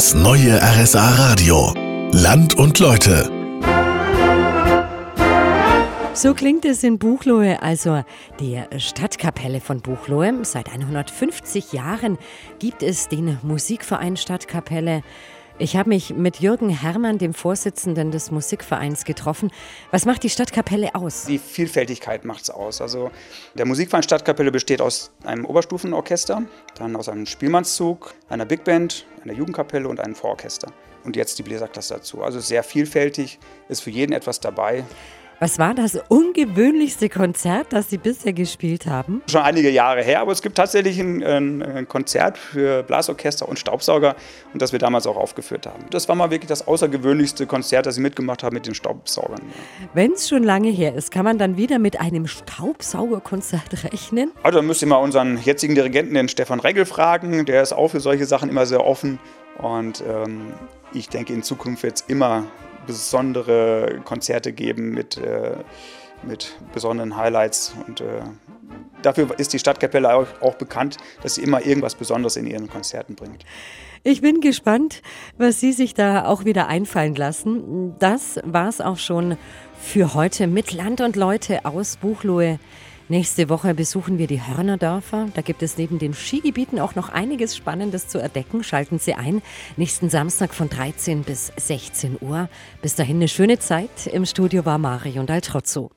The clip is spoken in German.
Das neue RSA Radio. Land und Leute. So klingt es in Buchloe, also der Stadtkapelle von Buchloe. Seit 150 Jahren gibt es den Musikverein Stadtkapelle. Ich habe mich mit Jürgen Herrmann, dem Vorsitzenden des Musikvereins, getroffen. Was macht die Stadtkapelle aus? Die Vielfältigkeit macht es aus. Also der Musikverein Stadtkapelle besteht aus einem Oberstufenorchester, dann aus einem Spielmannszug, einer Big Band, einer Jugendkapelle und einem Vororchester. Und jetzt die Bläserklasse dazu. Also sehr vielfältig, ist für jeden etwas dabei. Was war das ungewöhnlichste Konzert, das Sie bisher gespielt haben? Schon einige Jahre her, aber es gibt tatsächlich ein, ein, Konzert für Blasorchester und Staubsauger und das wir damals auch aufgeführt haben. Das war mal wirklich das außergewöhnlichste Konzert, das ich mitgemacht habe mit den Staubsaugern. Wenn es schon lange her ist, kann man dann wieder mit einem Staubsaugerkonzert rechnen? Also dann müsst ihr mal unseren jetzigen Dirigenten, den Stefan Regel, fragen. Der ist auch für solche Sachen immer sehr offen und ähm, ich denke, in Zukunft wird es immer besondere Konzerte geben mit, äh, mit besonderen Highlights. Und äh, dafür ist die Stadtkapelle auch, auch bekannt, dass sie immer irgendwas Besonderes in ihren Konzerten bringt. Ich bin gespannt, was Sie sich da auch wieder einfallen lassen. Das war es auch schon für heute mit Land und Leute aus Buchloe. Nächste Woche besuchen wir die Hörnerdörfer. Da gibt es neben den Skigebieten auch noch einiges Spannendes zu entdecken. Schalten Sie ein. Nächsten Samstag von 13 bis 16 Uhr. Bis dahin eine schöne Zeit. Im Studio war Marion Daltrozzo.